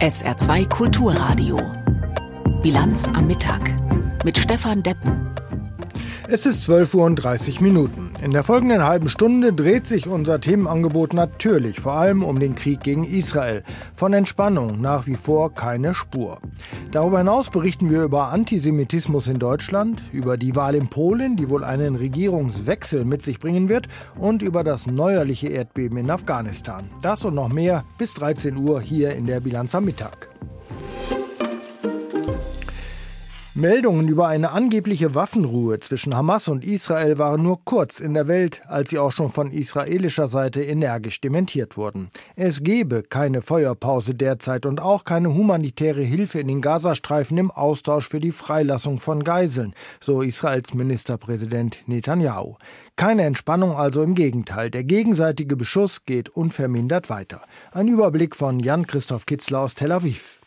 SR2 Kulturradio. Bilanz am Mittag mit Stefan Deppen. Es ist 12 Uhr und 30 Minuten. In der folgenden halben Stunde dreht sich unser Themenangebot natürlich vor allem um den Krieg gegen Israel. Von Entspannung nach wie vor keine Spur. Darüber hinaus berichten wir über Antisemitismus in Deutschland, über die Wahl in Polen, die wohl einen Regierungswechsel mit sich bringen wird, und über das neuerliche Erdbeben in Afghanistan. Das und noch mehr bis 13 Uhr hier in der Bilanz am Mittag. Meldungen über eine angebliche Waffenruhe zwischen Hamas und Israel waren nur kurz in der Welt, als sie auch schon von israelischer Seite energisch dementiert wurden. Es gebe keine Feuerpause derzeit und auch keine humanitäre Hilfe in den Gazastreifen im Austausch für die Freilassung von Geiseln, so Israels Ministerpräsident Netanyahu. Keine Entspannung also im Gegenteil. Der gegenseitige Beschuss geht unvermindert weiter. Ein Überblick von Jan-Christoph Kitzler aus Tel Aviv.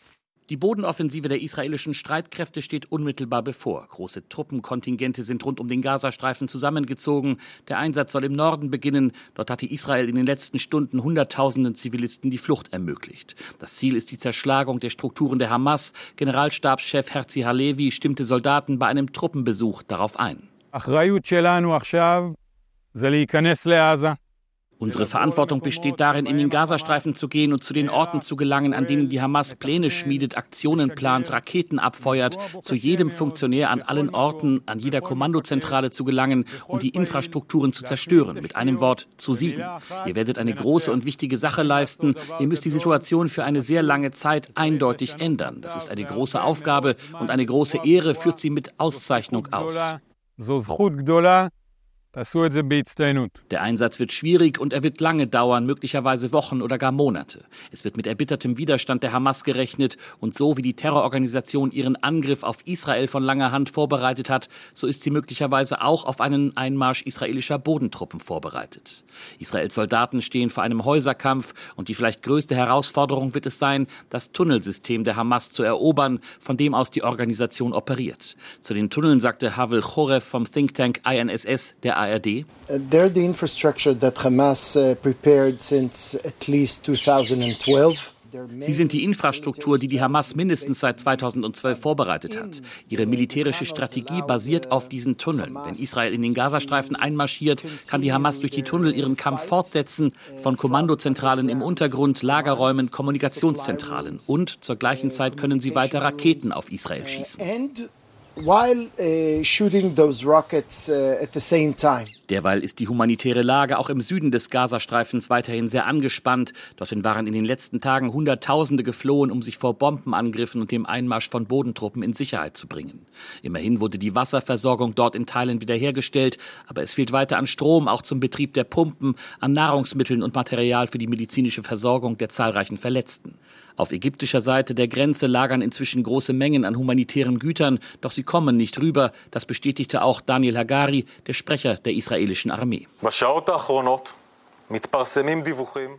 Die Bodenoffensive der israelischen Streitkräfte steht unmittelbar bevor. Große Truppenkontingente sind rund um den Gazastreifen zusammengezogen. Der Einsatz soll im Norden beginnen. Dort hatte Israel in den letzten Stunden Hunderttausenden Zivilisten die Flucht ermöglicht. Das Ziel ist die Zerschlagung der Strukturen der Hamas. Generalstabschef Herzi Halevi stimmte Soldaten bei einem Truppenbesuch darauf ein. Unsere Verantwortung besteht darin, in den Gazastreifen zu gehen und zu den Orten zu gelangen, an denen die Hamas Pläne schmiedet, Aktionen plant, Raketen abfeuert, zu jedem Funktionär an allen Orten, an jeder Kommandozentrale zu gelangen und die Infrastrukturen zu zerstören. Mit einem Wort zu siegen. Ihr werdet eine große und wichtige Sache leisten. Ihr müsst die Situation für eine sehr lange Zeit eindeutig ändern. Das ist eine große Aufgabe und eine große Ehre führt sie mit Auszeichnung aus. Der Einsatz wird schwierig und er wird lange dauern, möglicherweise Wochen oder gar Monate. Es wird mit erbittertem Widerstand der Hamas gerechnet und so wie die Terrororganisation ihren Angriff auf Israel von langer Hand vorbereitet hat, so ist sie möglicherweise auch auf einen Einmarsch israelischer Bodentruppen vorbereitet. Israels Soldaten stehen vor einem Häuserkampf und die vielleicht größte Herausforderung wird es sein, das Tunnelsystem der Hamas zu erobern, von dem aus die Organisation operiert. Zu den Tunneln sagte Havel Chorev vom Think Tank INSS der ARD? Uh, they're the infrastructure that Hamas uh, prepared since at least 2012. Sie sind die Infrastruktur, die die Hamas mindestens seit 2012 vorbereitet hat. Ihre militärische Strategie basiert auf diesen Tunneln. Wenn Israel in den Gazastreifen einmarschiert, kann die Hamas durch die Tunnel ihren Kampf fortsetzen, von Kommandozentralen im Untergrund, Lagerräumen, Kommunikationszentralen. Und zur gleichen Zeit können sie weiter Raketen auf Israel schießen while uh, shooting those rockets uh, at the same time. Derweil ist die humanitäre Lage auch im Süden des Gazastreifens weiterhin sehr angespannt. Dorthin waren in den letzten Tagen Hunderttausende geflohen, um sich vor Bombenangriffen und dem Einmarsch von Bodentruppen in Sicherheit zu bringen. Immerhin wurde die Wasserversorgung dort in Teilen wiederhergestellt, aber es fehlt weiter an Strom, auch zum Betrieb der Pumpen, an Nahrungsmitteln und Material für die medizinische Versorgung der zahlreichen Verletzten. Auf ägyptischer Seite der Grenze lagern inzwischen große Mengen an humanitären Gütern, doch sie kommen nicht rüber. Das bestätigte auch Daniel Hagari, der Sprecher der israelischen Armee.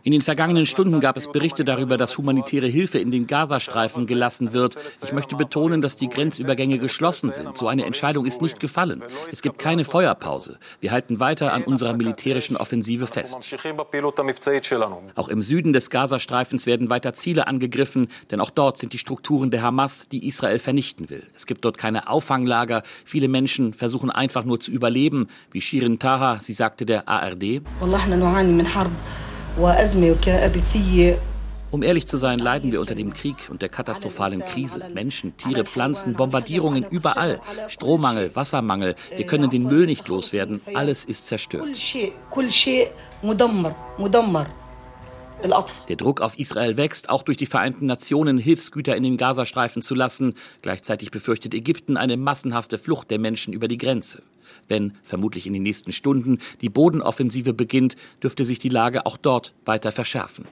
In den vergangenen Stunden gab es Berichte darüber, dass humanitäre Hilfe in den Gazastreifen gelassen wird. Ich möchte betonen, dass die Grenzübergänge geschlossen sind. So eine Entscheidung ist nicht gefallen. Es gibt keine Feuerpause. Wir halten weiter an unserer militärischen Offensive fest. Auch im Süden des Gazastreifens werden weiter Ziele angegriffen, denn auch dort sind die Strukturen der Hamas, die Israel vernichten will. Es gibt dort keine Auffanglager. Viele Menschen versuchen einfach nur zu überleben, wie Shirin Taha, sie sagte der ARD. Um ehrlich zu sein, leiden wir unter dem Krieg und der katastrophalen Krise. Menschen, Tiere, Pflanzen, Bombardierungen überall, Strommangel, Wassermangel. Wir können den Müll nicht loswerden. Alles ist zerstört. Der Druck auf Israel wächst, auch durch die Vereinten Nationen Hilfsgüter in den Gazastreifen zu lassen. Gleichzeitig befürchtet Ägypten eine massenhafte Flucht der Menschen über die Grenze. Wenn, vermutlich in den nächsten Stunden, die Bodenoffensive beginnt, dürfte sich die Lage auch dort weiter verschärfen.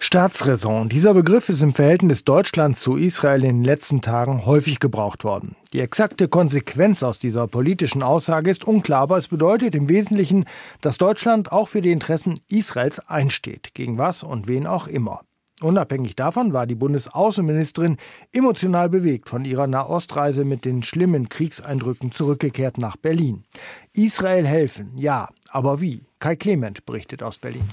Staatsräson. Dieser Begriff ist im Verhältnis Deutschlands zu Israel in den letzten Tagen häufig gebraucht worden. Die exakte Konsequenz aus dieser politischen Aussage ist unklar, aber es bedeutet im Wesentlichen, dass Deutschland auch für die Interessen Israels einsteht, gegen was und wen auch immer. Unabhängig davon war die Bundesaußenministerin emotional bewegt von ihrer Nahostreise mit den schlimmen Kriegseindrücken zurückgekehrt nach Berlin. Israel helfen, ja, aber wie? Kai Clement berichtet aus Berlin.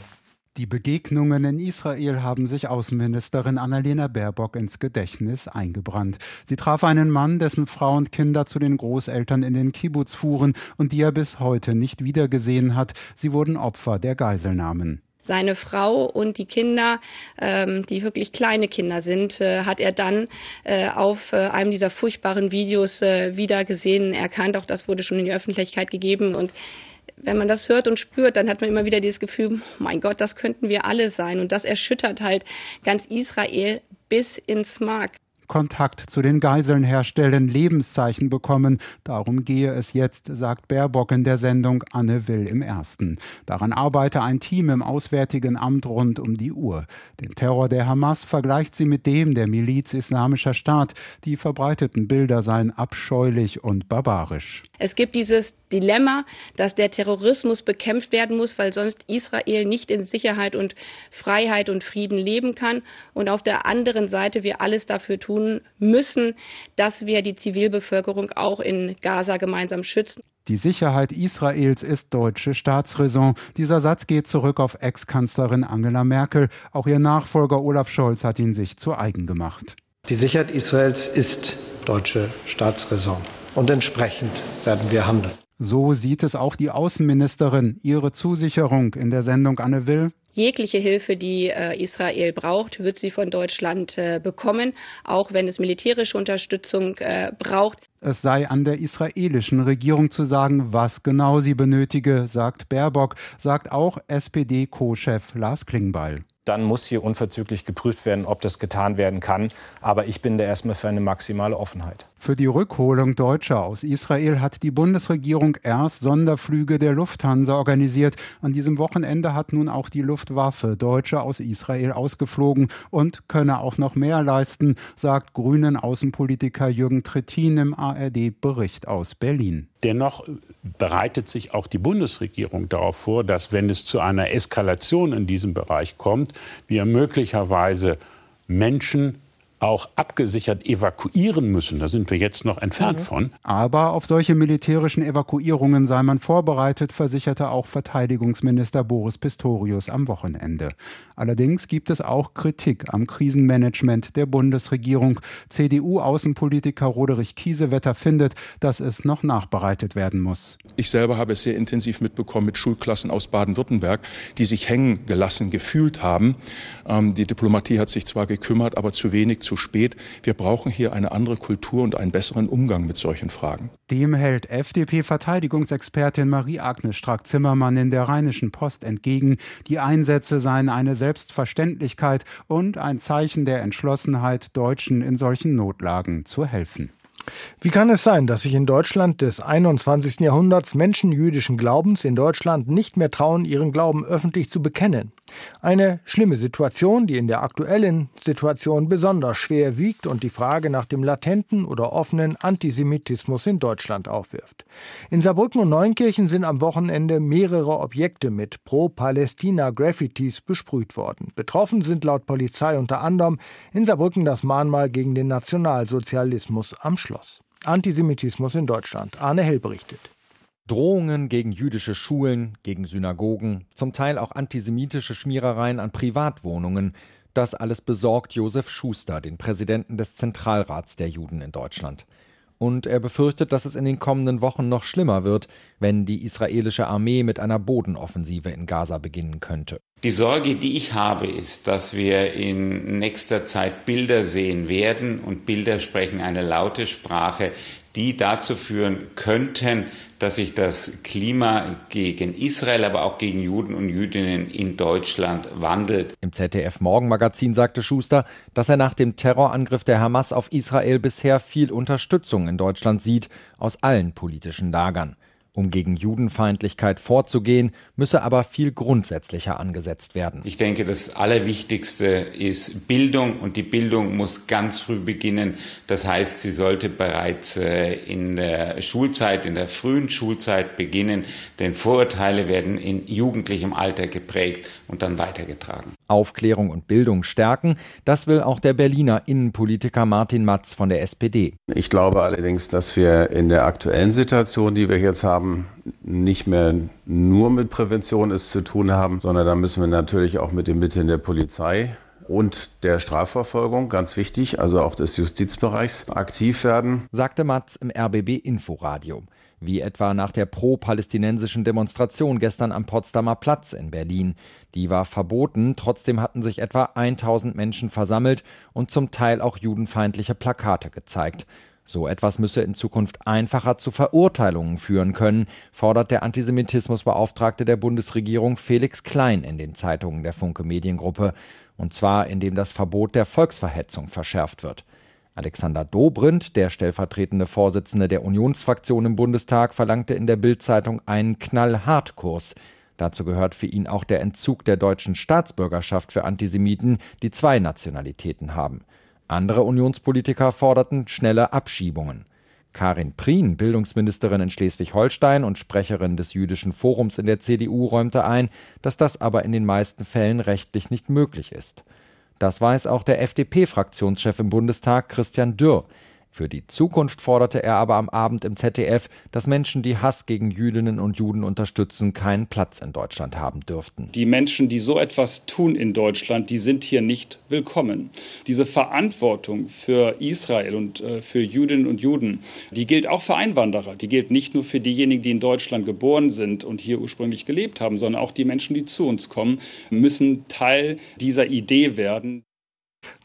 Die Begegnungen in Israel haben sich Außenministerin Annalena Baerbock ins Gedächtnis eingebrannt. Sie traf einen Mann, dessen Frau und Kinder zu den Großeltern in den Kibbutz fuhren und die er bis heute nicht wiedergesehen hat. Sie wurden Opfer der Geiselnahmen seine Frau und die Kinder, ähm, die wirklich kleine Kinder sind, äh, hat er dann äh, auf äh, einem dieser furchtbaren Videos äh, wieder gesehen, erkannt. Auch das wurde schon in die Öffentlichkeit gegeben und wenn man das hört und spürt, dann hat man immer wieder dieses Gefühl, mein Gott, das könnten wir alle sein. Und das erschüttert halt ganz Israel bis ins Mark. Kontakt zu den Geiseln herstellen, Lebenszeichen bekommen. Darum gehe es jetzt, sagt Baerbock in der Sendung Anne Will im Ersten. Daran arbeite ein Team im Auswärtigen Amt rund um die Uhr. Den Terror der Hamas vergleicht sie mit dem der Miliz Islamischer Staat. Die verbreiteten Bilder seien abscheulich und barbarisch. Es gibt dieses Dilemma, dass der Terrorismus bekämpft werden muss, weil sonst Israel nicht in Sicherheit und Freiheit und Frieden leben kann. Und auf der anderen Seite wir alles dafür tun müssen, dass wir die Zivilbevölkerung auch in Gaza gemeinsam schützen. Die Sicherheit Israels ist deutsche Staatsräson. Dieser Satz geht zurück auf Ex-Kanzlerin Angela Merkel. Auch ihr Nachfolger Olaf Scholz hat ihn sich zu eigen gemacht. Die Sicherheit Israels ist deutsche Staatsräson. Und entsprechend werden wir handeln. So sieht es auch die Außenministerin. Ihre Zusicherung in der Sendung Anne Will. Jegliche Hilfe, die äh, Israel braucht, wird sie von Deutschland äh, bekommen, auch wenn es militärische Unterstützung äh, braucht. Es sei an der israelischen Regierung zu sagen, was genau sie benötige, sagt Baerbock, sagt auch SPD-Co-Chef Lars Klingbeil dann muss hier unverzüglich geprüft werden, ob das getan werden kann. Aber ich bin da erstmal für eine maximale Offenheit. Für die Rückholung Deutscher aus Israel hat die Bundesregierung erst Sonderflüge der Lufthansa organisiert. An diesem Wochenende hat nun auch die Luftwaffe Deutsche aus Israel ausgeflogen und könne auch noch mehr leisten, sagt Grünen Außenpolitiker Jürgen Trittin im ARD-Bericht aus Berlin. Dennoch bereitet sich auch die Bundesregierung darauf vor, dass wenn es zu einer Eskalation in diesem Bereich kommt, wir möglicherweise Menschen auch abgesichert evakuieren müssen. Da sind wir jetzt noch entfernt mhm. von. Aber auf solche militärischen Evakuierungen sei man vorbereitet, versicherte auch Verteidigungsminister Boris Pistorius am Wochenende. Allerdings gibt es auch Kritik am Krisenmanagement der Bundesregierung. CDU-Außenpolitiker Roderich Kiesewetter findet, dass es noch nachbereitet werden muss. Ich selber habe es sehr intensiv mitbekommen mit Schulklassen aus Baden-Württemberg, die sich hängen gelassen gefühlt haben. Ähm, die Diplomatie hat sich zwar gekümmert, aber zu wenig zu spät. Wir brauchen hier eine andere Kultur und einen besseren Umgang mit solchen Fragen. Dem hält FDP-Verteidigungsexpertin Marie-Agnes Strack-Zimmermann in der Rheinischen Post entgegen. Die Einsätze seien eine Selbstverständlichkeit und ein Zeichen der Entschlossenheit, Deutschen in solchen Notlagen zu helfen. Wie kann es sein, dass sich in Deutschland des 21. Jahrhunderts Menschen jüdischen Glaubens in Deutschland nicht mehr trauen, ihren Glauben öffentlich zu bekennen? Eine schlimme Situation, die in der aktuellen Situation besonders schwer wiegt und die Frage nach dem latenten oder offenen Antisemitismus in Deutschland aufwirft. In Saarbrücken und Neunkirchen sind am Wochenende mehrere Objekte mit Pro-Palästina-Graffitis besprüht worden. Betroffen sind laut Polizei unter anderem in Saarbrücken das Mahnmal gegen den Nationalsozialismus am Schloss. Antisemitismus in Deutschland. Arne Hell berichtet. Drohungen gegen jüdische Schulen, gegen Synagogen, zum Teil auch antisemitische Schmierereien an Privatwohnungen. Das alles besorgt Josef Schuster, den Präsidenten des Zentralrats der Juden in Deutschland. Und er befürchtet, dass es in den kommenden Wochen noch schlimmer wird, wenn die israelische Armee mit einer Bodenoffensive in Gaza beginnen könnte. Die Sorge, die ich habe, ist, dass wir in nächster Zeit Bilder sehen werden und Bilder sprechen eine laute Sprache, die dazu führen könnten, dass sich das Klima gegen Israel, aber auch gegen Juden und Jüdinnen in Deutschland wandelt. Im ZDF Morgenmagazin sagte Schuster, dass er nach dem Terrorangriff der Hamas auf Israel bisher viel Unterstützung in Deutschland sieht, aus allen politischen Lagern. Um gegen Judenfeindlichkeit vorzugehen, müsse aber viel grundsätzlicher angesetzt werden. Ich denke, das Allerwichtigste ist Bildung und die Bildung muss ganz früh beginnen. Das heißt, sie sollte bereits äh, in der Schulzeit, in der frühen Schulzeit beginnen, denn Vorurteile werden in jugendlichem Alter geprägt und dann weitergetragen. Aufklärung und Bildung stärken, das will auch der Berliner Innenpolitiker Martin Matz von der SPD. Ich glaube allerdings, dass wir in der aktuellen Situation, die wir jetzt haben, haben, nicht mehr nur mit Prävention es zu tun haben, sondern da müssen wir natürlich auch mit den Mitteln der Polizei und der Strafverfolgung, ganz wichtig, also auch des Justizbereichs aktiv werden. Sagte Matz im RBB Inforadio. Wie etwa nach der pro-palästinensischen Demonstration gestern am Potsdamer Platz in Berlin. Die war verboten, trotzdem hatten sich etwa 1000 Menschen versammelt und zum Teil auch judenfeindliche Plakate gezeigt. So etwas müsse in Zukunft einfacher zu Verurteilungen führen können, fordert der Antisemitismusbeauftragte der Bundesregierung Felix Klein in den Zeitungen der Funke Mediengruppe, und zwar indem das Verbot der Volksverhetzung verschärft wird. Alexander Dobrindt, der stellvertretende Vorsitzende der Unionsfraktion im Bundestag, verlangte in der Bildzeitung einen Knallhartkurs. Dazu gehört für ihn auch der Entzug der deutschen Staatsbürgerschaft für Antisemiten, die zwei Nationalitäten haben. Andere Unionspolitiker forderten schnelle Abschiebungen. Karin Prien, Bildungsministerin in Schleswig-Holstein und Sprecherin des Jüdischen Forums in der CDU, räumte ein, dass das aber in den meisten Fällen rechtlich nicht möglich ist. Das weiß auch der FDP-Fraktionschef im Bundestag Christian Dürr. Für die Zukunft forderte er aber am Abend im ZDF, dass Menschen, die Hass gegen Jüdinnen und Juden unterstützen, keinen Platz in Deutschland haben dürften. Die Menschen, die so etwas tun in Deutschland, die sind hier nicht willkommen. Diese Verantwortung für Israel und äh, für Jüdinnen und Juden, die gilt auch für Einwanderer. Die gilt nicht nur für diejenigen, die in Deutschland geboren sind und hier ursprünglich gelebt haben, sondern auch die Menschen, die zu uns kommen, müssen Teil dieser Idee werden.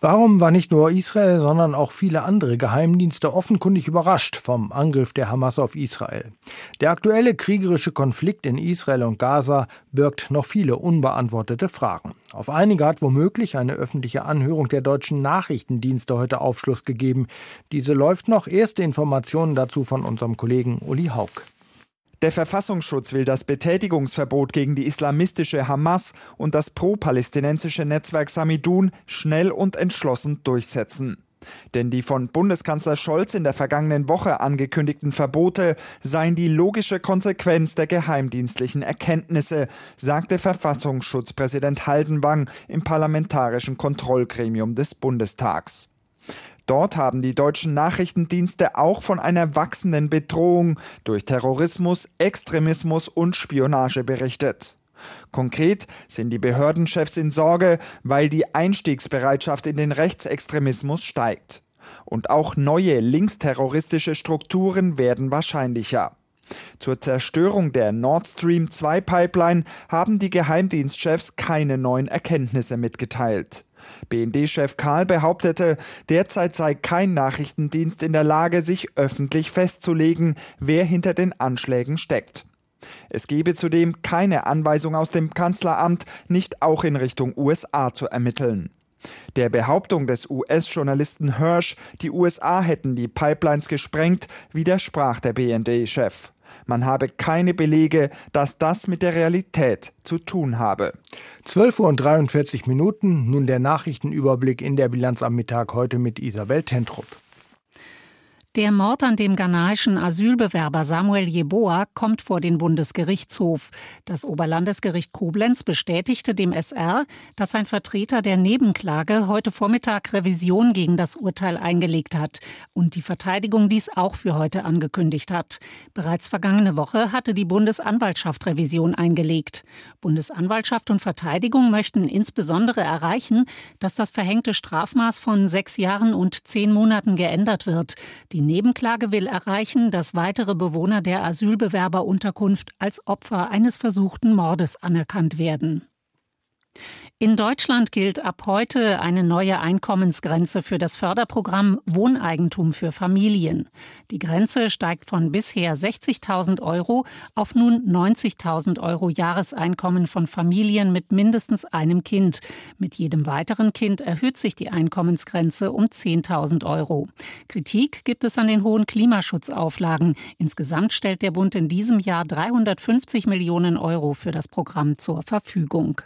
Warum war nicht nur Israel, sondern auch viele andere Geheimdienste offenkundig überrascht vom Angriff der Hamas auf Israel? Der aktuelle kriegerische Konflikt in Israel und Gaza birgt noch viele unbeantwortete Fragen. Auf einige hat womöglich eine öffentliche Anhörung der deutschen Nachrichtendienste heute Aufschluss gegeben. Diese läuft noch. Erste Informationen dazu von unserem Kollegen Uli Haug. Der Verfassungsschutz will das Betätigungsverbot gegen die islamistische Hamas und das pro-palästinensische Netzwerk Samidun schnell und entschlossen durchsetzen. Denn die von Bundeskanzler Scholz in der vergangenen Woche angekündigten Verbote seien die logische Konsequenz der geheimdienstlichen Erkenntnisse, sagte Verfassungsschutzpräsident Haldenwang im parlamentarischen Kontrollgremium des Bundestags. Dort haben die deutschen Nachrichtendienste auch von einer wachsenden Bedrohung durch Terrorismus, Extremismus und Spionage berichtet. Konkret sind die Behördenchefs in Sorge, weil die Einstiegsbereitschaft in den Rechtsextremismus steigt. Und auch neue linksterroristische Strukturen werden wahrscheinlicher. Zur Zerstörung der Nord Stream 2 Pipeline haben die Geheimdienstchefs keine neuen Erkenntnisse mitgeteilt. BND-Chef Karl behauptete, derzeit sei kein Nachrichtendienst in der Lage, sich öffentlich festzulegen, wer hinter den Anschlägen steckt. Es gebe zudem keine Anweisung aus dem Kanzleramt, nicht auch in Richtung USA zu ermitteln. Der Behauptung des US-Journalisten Hirsch, die USA hätten die Pipelines gesprengt, widersprach der BND-Chef. Man habe keine Belege, dass das mit der Realität zu tun habe. 12 Uhr und 43 Minuten, nun der Nachrichtenüberblick in der Bilanz am Mittag heute mit Isabel Tentrup. Der Mord an dem ghanaischen Asylbewerber Samuel Jeboa kommt vor den Bundesgerichtshof. Das Oberlandesgericht Koblenz bestätigte dem SR, dass ein Vertreter der Nebenklage heute Vormittag Revision gegen das Urteil eingelegt hat und die Verteidigung dies auch für heute angekündigt hat. Bereits vergangene Woche hatte die Bundesanwaltschaft Revision eingelegt. Bundesanwaltschaft und Verteidigung möchten insbesondere erreichen, dass das verhängte Strafmaß von sechs Jahren und zehn Monaten geändert wird. Die die Nebenklage will erreichen, dass weitere Bewohner der Asylbewerberunterkunft als Opfer eines versuchten Mordes anerkannt werden. In Deutschland gilt ab heute eine neue Einkommensgrenze für das Förderprogramm Wohneigentum für Familien. Die Grenze steigt von bisher 60.000 Euro auf nun 90.000 Euro Jahreseinkommen von Familien mit mindestens einem Kind. Mit jedem weiteren Kind erhöht sich die Einkommensgrenze um 10.000 Euro. Kritik gibt es an den hohen Klimaschutzauflagen. Insgesamt stellt der Bund in diesem Jahr 350 Millionen Euro für das Programm zur Verfügung.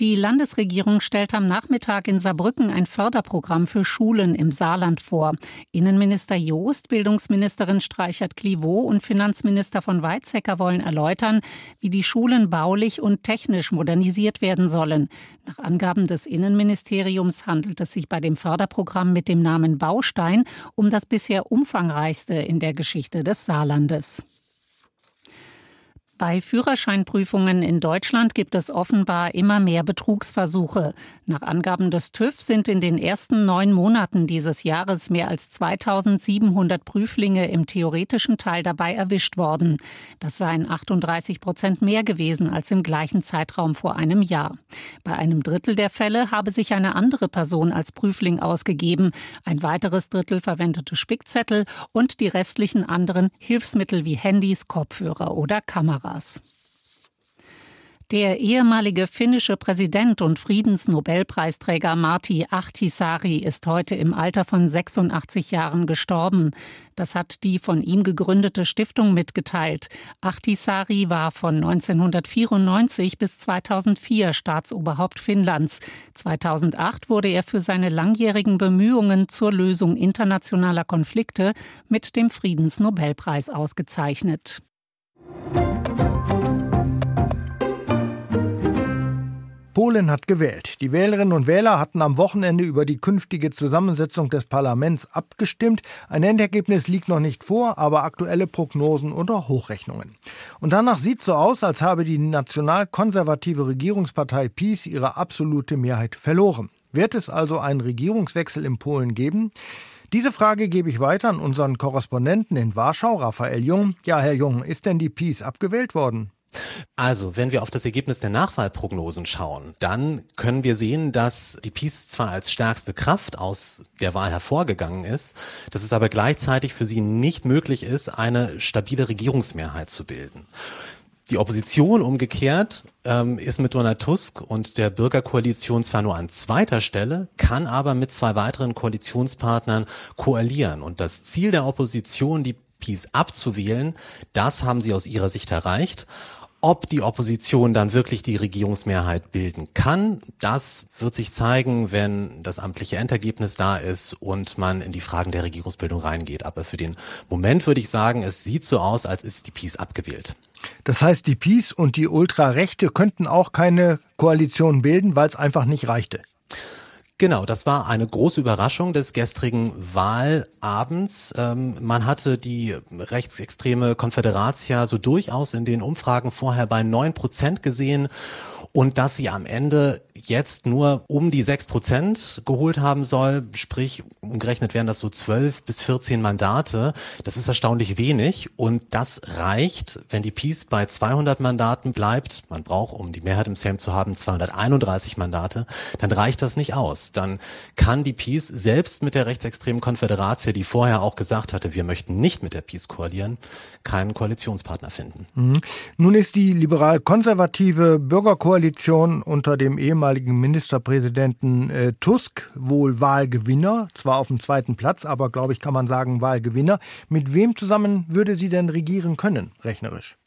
Die Landesregierung stellt am Nachmittag in Saarbrücken ein Förderprogramm für Schulen im Saarland vor. Innenminister Joost, Bildungsministerin Streichert-Clivaux und Finanzminister von Weizsäcker wollen erläutern, wie die Schulen baulich und technisch modernisiert werden sollen. Nach Angaben des Innenministeriums handelt es sich bei dem Förderprogramm mit dem Namen Baustein um das bisher umfangreichste in der Geschichte des Saarlandes. Bei Führerscheinprüfungen in Deutschland gibt es offenbar immer mehr Betrugsversuche. Nach Angaben des TÜV sind in den ersten neun Monaten dieses Jahres mehr als 2700 Prüflinge im theoretischen Teil dabei erwischt worden. Das seien 38 Prozent mehr gewesen als im gleichen Zeitraum vor einem Jahr. Bei einem Drittel der Fälle habe sich eine andere Person als Prüfling ausgegeben. Ein weiteres Drittel verwendete Spickzettel und die restlichen anderen Hilfsmittel wie Handys, Kopfhörer oder Kameras. Europas. Der ehemalige finnische Präsident und Friedensnobelpreisträger Marti Ahtisaari ist heute im Alter von 86 Jahren gestorben. Das hat die von ihm gegründete Stiftung mitgeteilt. Ahtisaari war von 1994 bis 2004 Staatsoberhaupt Finnlands. 2008 wurde er für seine langjährigen Bemühungen zur Lösung internationaler Konflikte mit dem Friedensnobelpreis ausgezeichnet. Polen hat gewählt. Die Wählerinnen und Wähler hatten am Wochenende über die künftige Zusammensetzung des Parlaments abgestimmt. Ein Endergebnis liegt noch nicht vor, aber aktuelle Prognosen oder Hochrechnungen. Und danach sieht es so aus, als habe die nationalkonservative Regierungspartei PiS ihre absolute Mehrheit verloren. Wird es also einen Regierungswechsel in Polen geben? Diese Frage gebe ich weiter an unseren Korrespondenten in Warschau, Raphael Jung. Ja, Herr Jung, ist denn die PiS abgewählt worden? Also, wenn wir auf das Ergebnis der Nachwahlprognosen schauen, dann können wir sehen, dass die PiS zwar als stärkste Kraft aus der Wahl hervorgegangen ist, dass es aber gleichzeitig für sie nicht möglich ist, eine stabile Regierungsmehrheit zu bilden. Die Opposition umgekehrt ähm, ist mit Donald Tusk und der Bürgerkoalition zwar nur an zweiter Stelle, kann aber mit zwei weiteren Koalitionspartnern koalieren. Und das Ziel der Opposition, die PiS abzuwählen, das haben sie aus ihrer Sicht erreicht. Ob die Opposition dann wirklich die Regierungsmehrheit bilden kann, das wird sich zeigen, wenn das amtliche Endergebnis da ist und man in die Fragen der Regierungsbildung reingeht. Aber für den Moment würde ich sagen, es sieht so aus, als ist die PiS abgewählt. Das heißt, die PiS und die Ultrarechte könnten auch keine Koalition bilden, weil es einfach nicht reichte. Genau, das war eine große Überraschung des gestrigen Wahlabends. Ähm, man hatte die rechtsextreme Konföderatia so durchaus in den Umfragen vorher bei neun Prozent gesehen und dass sie am Ende jetzt nur um die sechs Prozent geholt haben soll, sprich umgerechnet wären das so zwölf bis vierzehn Mandate. Das ist erstaunlich wenig und das reicht, wenn die Peace bei 200 Mandaten bleibt. Man braucht, um die Mehrheit im Sejm zu haben, 231 Mandate. Dann reicht das nicht aus. Dann kann die Peace selbst mit der rechtsextremen Konföderatie, die vorher auch gesagt hatte, wir möchten nicht mit der Peace koalieren, keinen Koalitionspartner finden. Mhm. Nun ist die liberal-konservative Bürgerkoalition unter dem ehemaligen Ministerpräsidenten äh, Tusk wohl Wahlgewinner, zwar auf dem zweiten Platz, aber glaube ich, kann man sagen Wahlgewinner. Mit wem zusammen würde sie denn regieren können, rechnerisch?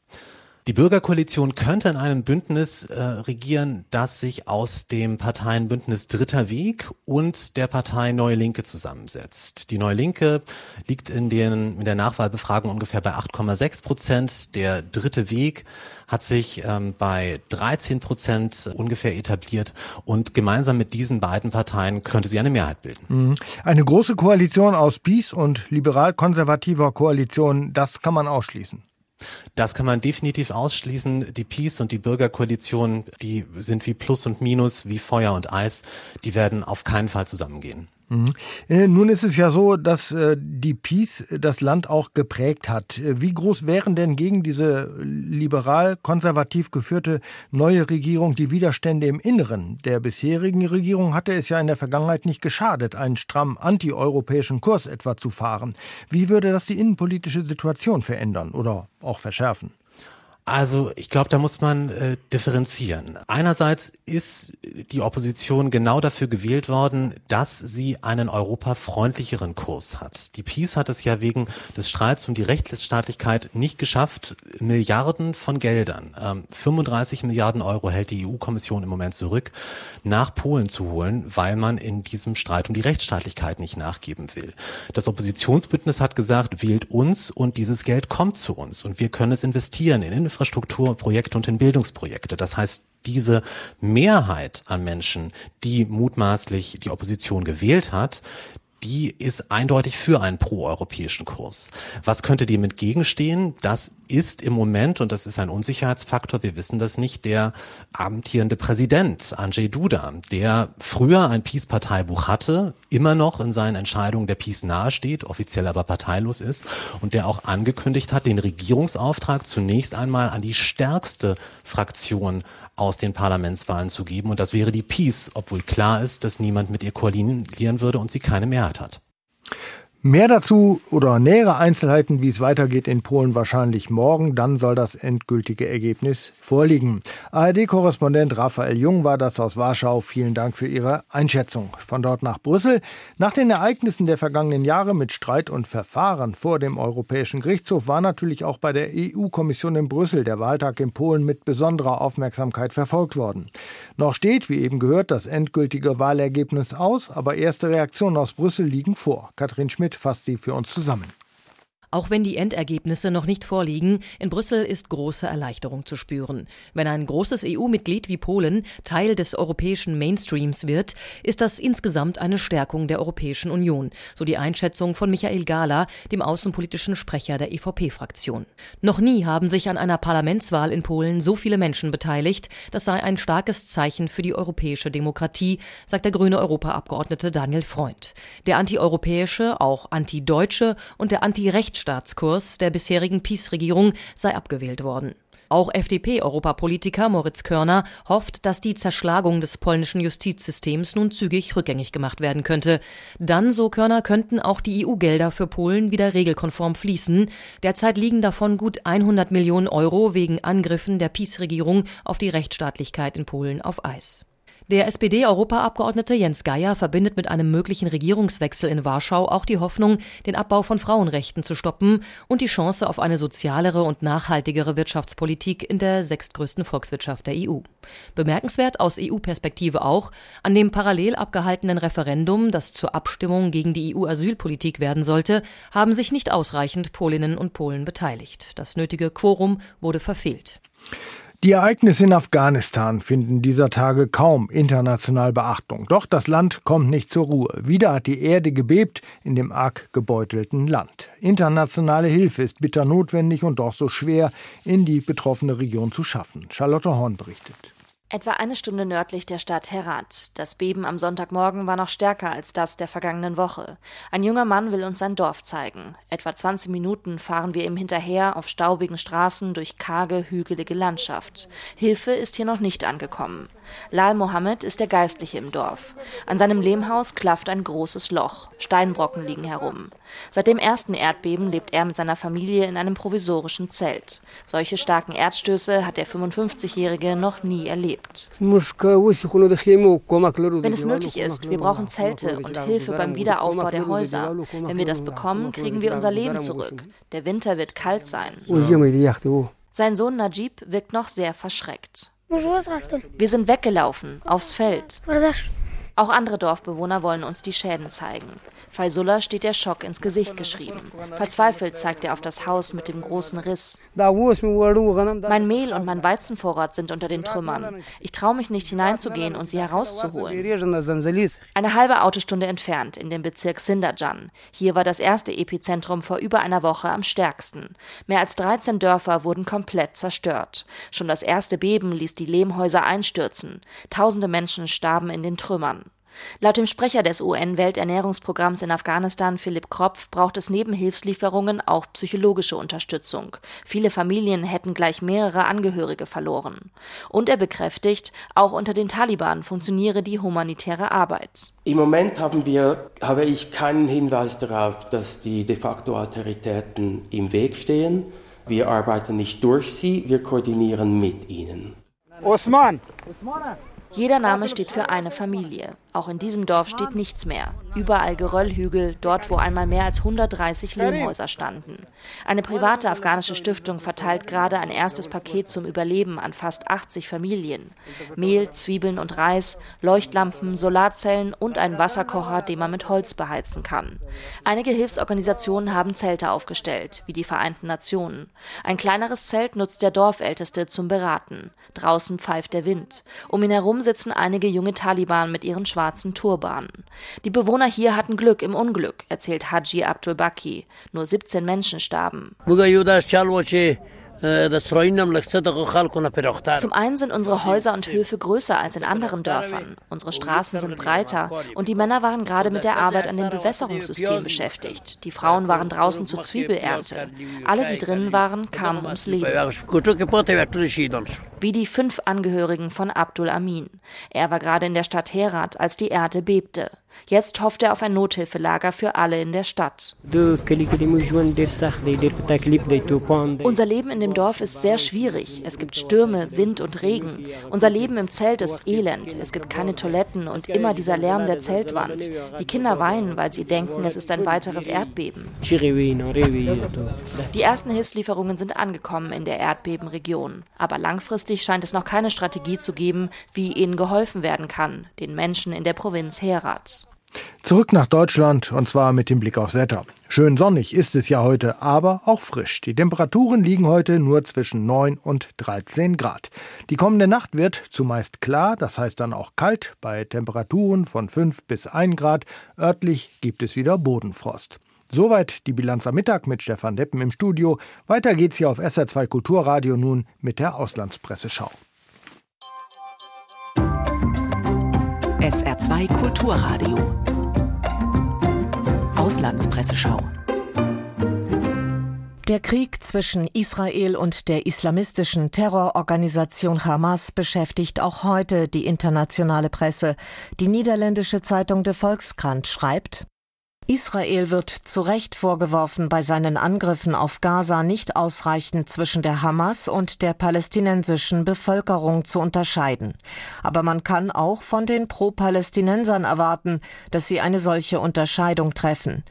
Die Bürgerkoalition könnte in einem Bündnis äh, regieren, das sich aus dem Parteienbündnis Dritter Weg und der Partei Neue Linke zusammensetzt. Die Neue Linke liegt in, den, in der Nachwahlbefragung ungefähr bei 8,6 Prozent. Der Dritte Weg hat sich ähm, bei 13 Prozent ungefähr etabliert und gemeinsam mit diesen beiden Parteien könnte sie eine Mehrheit bilden. Mhm. Eine große Koalition aus Peace und liberal-konservativer Koalition, das kann man ausschließen. Das kann man definitiv ausschließen. Die Peace und die Bürgerkoalition, die sind wie Plus und Minus, wie Feuer und Eis. Die werden auf keinen Fall zusammengehen. Mhm. Äh, nun ist es ja so, dass äh, die Peace das Land auch geprägt hat. Wie groß wären denn gegen diese liberal-konservativ geführte neue Regierung die Widerstände im Inneren? Der bisherigen Regierung hatte es ja in der Vergangenheit nicht geschadet, einen stramm antieuropäischen Kurs etwa zu fahren. Wie würde das die innenpolitische Situation verändern oder auch verschärfen? Also ich glaube, da muss man äh, differenzieren. Einerseits ist die Opposition genau dafür gewählt worden, dass sie einen europafreundlicheren Kurs hat. Die Peace hat es ja wegen des Streits um die Rechtsstaatlichkeit nicht geschafft, Milliarden von Geldern, ähm, 35 Milliarden Euro hält die EU-Kommission im Moment zurück, nach Polen zu holen, weil man in diesem Streit um die Rechtsstaatlichkeit nicht nachgeben will. Das Oppositionsbündnis hat gesagt, wählt uns und dieses Geld kommt zu uns und wir können es investieren in Infrastrukturprojekte und in Bildungsprojekte. Das heißt, diese Mehrheit an Menschen, die mutmaßlich die Opposition gewählt hat, die ist eindeutig für einen proeuropäischen Kurs. Was könnte dem entgegenstehen? Das ist im Moment, und das ist ein Unsicherheitsfaktor, wir wissen das nicht, der amtierende Präsident, Andrzej Duda, der früher ein Peace-Parteibuch hatte, immer noch in seinen Entscheidungen der Peace nahesteht, offiziell aber parteilos ist, und der auch angekündigt hat, den Regierungsauftrag zunächst einmal an die stärkste Fraktion aus den Parlamentswahlen zu geben. Und das wäre die Peace, obwohl klar ist, dass niemand mit ihr koalieren würde und sie keine Mehrheit hat. Mehr dazu oder nähere Einzelheiten, wie es weitergeht in Polen, wahrscheinlich morgen. Dann soll das endgültige Ergebnis vorliegen. ARD-Korrespondent Raphael Jung war das aus Warschau. Vielen Dank für Ihre Einschätzung. Von dort nach Brüssel. Nach den Ereignissen der vergangenen Jahre mit Streit und Verfahren vor dem Europäischen Gerichtshof war natürlich auch bei der EU-Kommission in Brüssel der Wahltag in Polen mit besonderer Aufmerksamkeit verfolgt worden. Noch steht, wie eben gehört, das endgültige Wahlergebnis aus, aber erste Reaktionen aus Brüssel liegen vor. Katrin Schmidt fasst sie für uns zusammen. Auch wenn die Endergebnisse noch nicht vorliegen, in Brüssel ist große Erleichterung zu spüren. Wenn ein großes EU-Mitglied wie Polen Teil des europäischen Mainstreams wird, ist das insgesamt eine Stärkung der Europäischen Union, so die Einschätzung von Michael Gala, dem außenpolitischen Sprecher der EVP-Fraktion. Noch nie haben sich an einer Parlamentswahl in Polen so viele Menschen beteiligt. Das sei ein starkes Zeichen für die europäische Demokratie, sagt der grüne Europaabgeordnete Daniel Freund. Der antieuropäische, auch antideutsche und der antirechts Rechtsstaatskurs der bisherigen PiS-Regierung sei abgewählt worden. Auch FDP-Europapolitiker Moritz Körner hofft, dass die Zerschlagung des polnischen Justizsystems nun zügig rückgängig gemacht werden könnte. Dann, so Körner, könnten auch die EU-Gelder für Polen wieder regelkonform fließen. Derzeit liegen davon gut 100 Millionen Euro wegen Angriffen der PiS-Regierung auf die Rechtsstaatlichkeit in Polen auf Eis. Der SPD-Europaabgeordnete Jens Geier verbindet mit einem möglichen Regierungswechsel in Warschau auch die Hoffnung, den Abbau von Frauenrechten zu stoppen und die Chance auf eine sozialere und nachhaltigere Wirtschaftspolitik in der sechstgrößten Volkswirtschaft der EU. Bemerkenswert aus EU-Perspektive auch, an dem parallel abgehaltenen Referendum, das zur Abstimmung gegen die EU-Asylpolitik werden sollte, haben sich nicht ausreichend Polinnen und Polen beteiligt. Das nötige Quorum wurde verfehlt. Die Ereignisse in Afghanistan finden dieser Tage kaum international Beachtung. Doch das Land kommt nicht zur Ruhe. Wieder hat die Erde gebebt in dem arg gebeutelten Land. Internationale Hilfe ist bitter notwendig und doch so schwer in die betroffene Region zu schaffen. Charlotte Horn berichtet. Etwa eine Stunde nördlich der Stadt Herat. Das Beben am Sonntagmorgen war noch stärker als das der vergangenen Woche. Ein junger Mann will uns sein Dorf zeigen. Etwa 20 Minuten fahren wir ihm hinterher auf staubigen Straßen durch karge, hügelige Landschaft. Hilfe ist hier noch nicht angekommen. Lal Mohammed ist der Geistliche im Dorf. An seinem Lehmhaus klafft ein großes Loch. Steinbrocken liegen herum. Seit dem ersten Erdbeben lebt er mit seiner Familie in einem provisorischen Zelt. Solche starken Erdstöße hat der 55-Jährige noch nie erlebt. Wenn es möglich ist, wir brauchen Zelte und Hilfe beim Wiederaufbau der Häuser. Wenn wir das bekommen, kriegen wir unser Leben zurück. Der Winter wird kalt sein. Sein Sohn Najib wirkt noch sehr verschreckt. Wir sind weggelaufen, aufs Feld. Auch andere Dorfbewohner wollen uns die Schäden zeigen. Faisullah steht der Schock ins Gesicht geschrieben. Verzweifelt zeigt er auf das Haus mit dem großen Riss. Mein Mehl und mein Weizenvorrat sind unter den Trümmern. Ich traue mich nicht hineinzugehen und sie herauszuholen. Eine halbe Autostunde entfernt, in dem Bezirk Sindajan. Hier war das erste Epizentrum vor über einer Woche am stärksten. Mehr als 13 Dörfer wurden komplett zerstört. Schon das erste Beben ließ die Lehmhäuser einstürzen. Tausende Menschen starben in den Trümmern. Laut dem Sprecher des UN-Welternährungsprogramms in Afghanistan, Philipp Kropf, braucht es neben Hilfslieferungen auch psychologische Unterstützung. Viele Familien hätten gleich mehrere Angehörige verloren. Und er bekräftigt, auch unter den Taliban funktioniere die humanitäre Arbeit. Im Moment haben wir, habe ich keinen Hinweis darauf, dass die de facto Autoritäten im Weg stehen. Wir arbeiten nicht durch sie, wir koordinieren mit ihnen. Osman! Osmana! Jeder Name steht für eine Familie. Auch in diesem Dorf steht nichts mehr. Überall Geröllhügel, dort wo einmal mehr als 130 Lehmhäuser standen. Eine private afghanische Stiftung verteilt gerade ein erstes Paket zum Überleben an fast 80 Familien. Mehl, Zwiebeln und Reis, Leuchtlampen, Solarzellen und ein Wasserkocher, den man mit Holz beheizen kann. Einige Hilfsorganisationen haben Zelte aufgestellt, wie die Vereinten Nationen. Ein kleineres Zelt nutzt der Dorfälteste zum Beraten. Draußen pfeift der Wind. Um ihn herum sitzen einige junge Taliban mit ihren schwarzen Turbanen. Die Bewohner hier hatten Glück im Unglück, erzählt Haji Abdul Baki. Nur 17 Menschen starben. Zum einen sind unsere Häuser und Höfe größer als in anderen Dörfern. Unsere Straßen sind breiter und die Männer waren gerade mit der Arbeit an dem Bewässerungssystem beschäftigt. Die Frauen waren draußen zur Zwiebelernte. Alle, die drinnen waren, kamen ums Leben. Wie die fünf Angehörigen von Abdul Amin. Er war gerade in der Stadt Herat, als die Erde bebte. Jetzt hofft er auf ein Nothilfelager für alle in der Stadt. Unser Leben in dem Dorf ist sehr schwierig. Es gibt Stürme, Wind und Regen. Unser Leben im Zelt ist elend. Es gibt keine Toiletten und immer dieser Lärm der Zeltwand. Die Kinder weinen, weil sie denken, es ist ein weiteres Erdbeben. Die ersten Hilfslieferungen sind angekommen in der Erdbebenregion. Aber langfristig scheint es noch keine Strategie zu geben, wie ihnen geholfen werden kann, den Menschen in der Provinz Herat. Zurück nach Deutschland und zwar mit dem Blick aufs Wetter. Schön sonnig ist es ja heute, aber auch frisch. Die Temperaturen liegen heute nur zwischen 9 und 13 Grad. Die kommende Nacht wird zumeist klar, das heißt dann auch kalt, bei Temperaturen von 5 bis 1 Grad. Örtlich gibt es wieder Bodenfrost. Soweit die Bilanz am Mittag mit Stefan Deppen im Studio. Weiter geht's hier auf SR2 Kulturradio nun mit der Auslandspresseschau. SR2 Kulturradio. Auslandspresseschau. Der Krieg zwischen Israel und der islamistischen Terrororganisation Hamas beschäftigt auch heute die internationale Presse. Die niederländische Zeitung De Volkskrant schreibt, Israel wird zu Recht vorgeworfen, bei seinen Angriffen auf Gaza nicht ausreichend zwischen der Hamas und der palästinensischen Bevölkerung zu unterscheiden. Aber man kann auch von den Pro-Palästinensern erwarten, dass sie eine solche Unterscheidung treffen.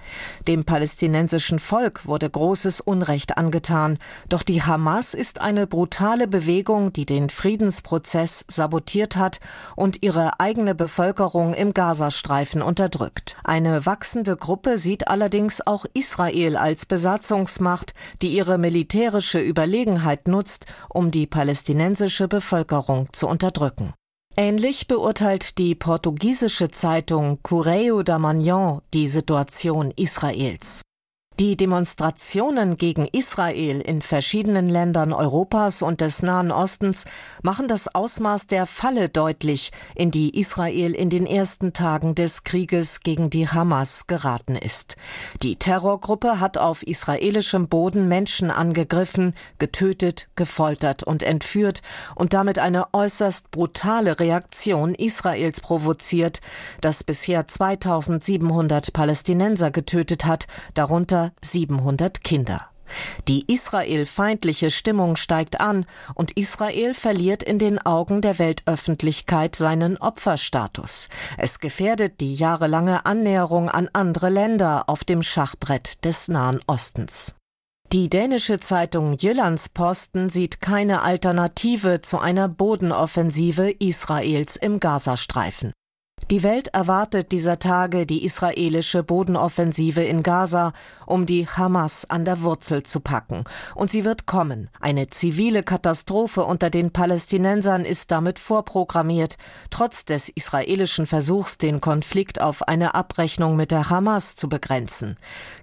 Dem palästinensischen Volk wurde großes Unrecht angetan, doch die Hamas ist eine brutale Bewegung, die den Friedensprozess sabotiert hat und ihre eigene Bevölkerung im Gazastreifen unterdrückt. Eine wachsende Gruppe sieht allerdings auch Israel als Besatzungsmacht, die ihre militärische Überlegenheit nutzt, um die palästinensische Bevölkerung zu unterdrücken. Ähnlich beurteilt die portugiesische Zeitung Correio da Manhã die Situation Israels. Die Demonstrationen gegen Israel in verschiedenen Ländern Europas und des Nahen Ostens machen das Ausmaß der Falle deutlich, in die Israel in den ersten Tagen des Krieges gegen die Hamas geraten ist. Die Terrorgruppe hat auf israelischem Boden Menschen angegriffen, getötet, gefoltert und entführt und damit eine äußerst brutale Reaktion Israels provoziert, das bisher 2700 Palästinenser getötet hat, darunter 700 Kinder. Die israelfeindliche Stimmung steigt an und Israel verliert in den Augen der Weltöffentlichkeit seinen Opferstatus. Es gefährdet die jahrelange Annäherung an andere Länder auf dem Schachbrett des Nahen Ostens. Die dänische Zeitung Jyllandsposten sieht keine Alternative zu einer Bodenoffensive Israels im Gazastreifen. Die Welt erwartet dieser Tage die israelische Bodenoffensive in Gaza, um die Hamas an der Wurzel zu packen. Und sie wird kommen. Eine zivile Katastrophe unter den Palästinensern ist damit vorprogrammiert, trotz des israelischen Versuchs, den Konflikt auf eine Abrechnung mit der Hamas zu begrenzen.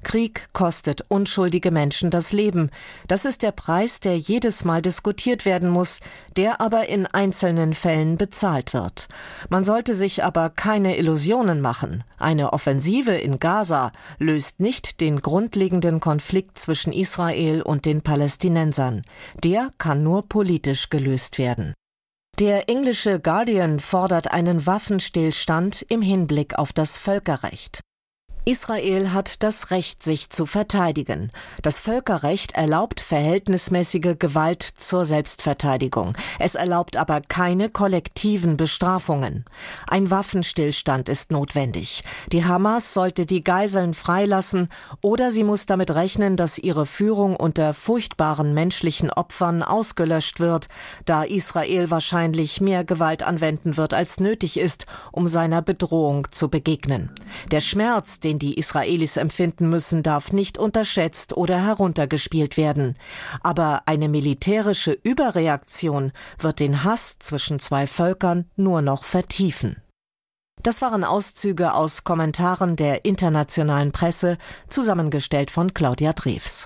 Krieg kostet unschuldige Menschen das Leben. Das ist der Preis, der jedes Mal diskutiert werden muss, der aber in einzelnen Fällen bezahlt wird. Man sollte sich aber keine Illusionen machen. Eine Offensive in Gaza löst nicht den grundlegenden Konflikt zwischen Israel und den Palästinensern. Der kann nur politisch gelöst werden. Der englische Guardian fordert einen Waffenstillstand im Hinblick auf das Völkerrecht. Israel hat das Recht, sich zu verteidigen. Das Völkerrecht erlaubt verhältnismäßige Gewalt zur Selbstverteidigung. Es erlaubt aber keine kollektiven Bestrafungen. Ein Waffenstillstand ist notwendig. Die Hamas sollte die Geiseln freilassen oder sie muss damit rechnen, dass ihre Führung unter furchtbaren menschlichen Opfern ausgelöscht wird, da Israel wahrscheinlich mehr Gewalt anwenden wird, als nötig ist, um seiner Bedrohung zu begegnen. Der Schmerz, die Israelis empfinden müssen, darf nicht unterschätzt oder heruntergespielt werden. Aber eine militärische Überreaktion wird den Hass zwischen zwei Völkern nur noch vertiefen. Das waren Auszüge aus Kommentaren der internationalen Presse, zusammengestellt von Claudia Drews.